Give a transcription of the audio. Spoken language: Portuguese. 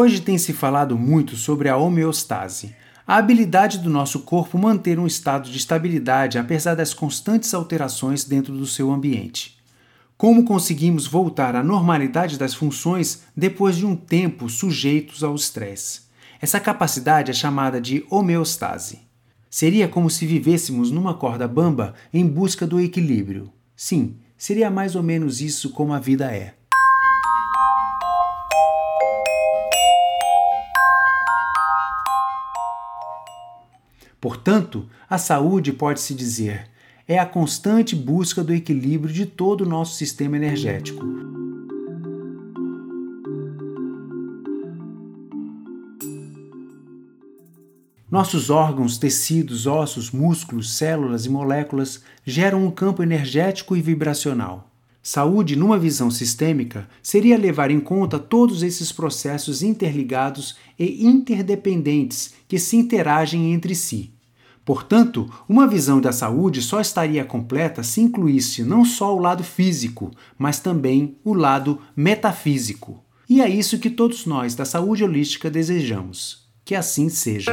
Hoje tem se falado muito sobre a homeostase, a habilidade do nosso corpo manter um estado de estabilidade apesar das constantes alterações dentro do seu ambiente. Como conseguimos voltar à normalidade das funções depois de um tempo sujeitos ao estresse? Essa capacidade é chamada de homeostase. Seria como se vivêssemos numa corda bamba em busca do equilíbrio. Sim, seria mais ou menos isso como a vida é. Portanto, a saúde pode-se dizer é a constante busca do equilíbrio de todo o nosso sistema energético. Nossos órgãos, tecidos, ossos, músculos, células e moléculas geram um campo energético e vibracional. Saúde, numa visão sistêmica, seria levar em conta todos esses processos interligados e interdependentes que se interagem entre si. Portanto, uma visão da saúde só estaria completa se incluísse não só o lado físico, mas também o lado metafísico. E é isso que todos nós da saúde holística desejamos. Que assim seja.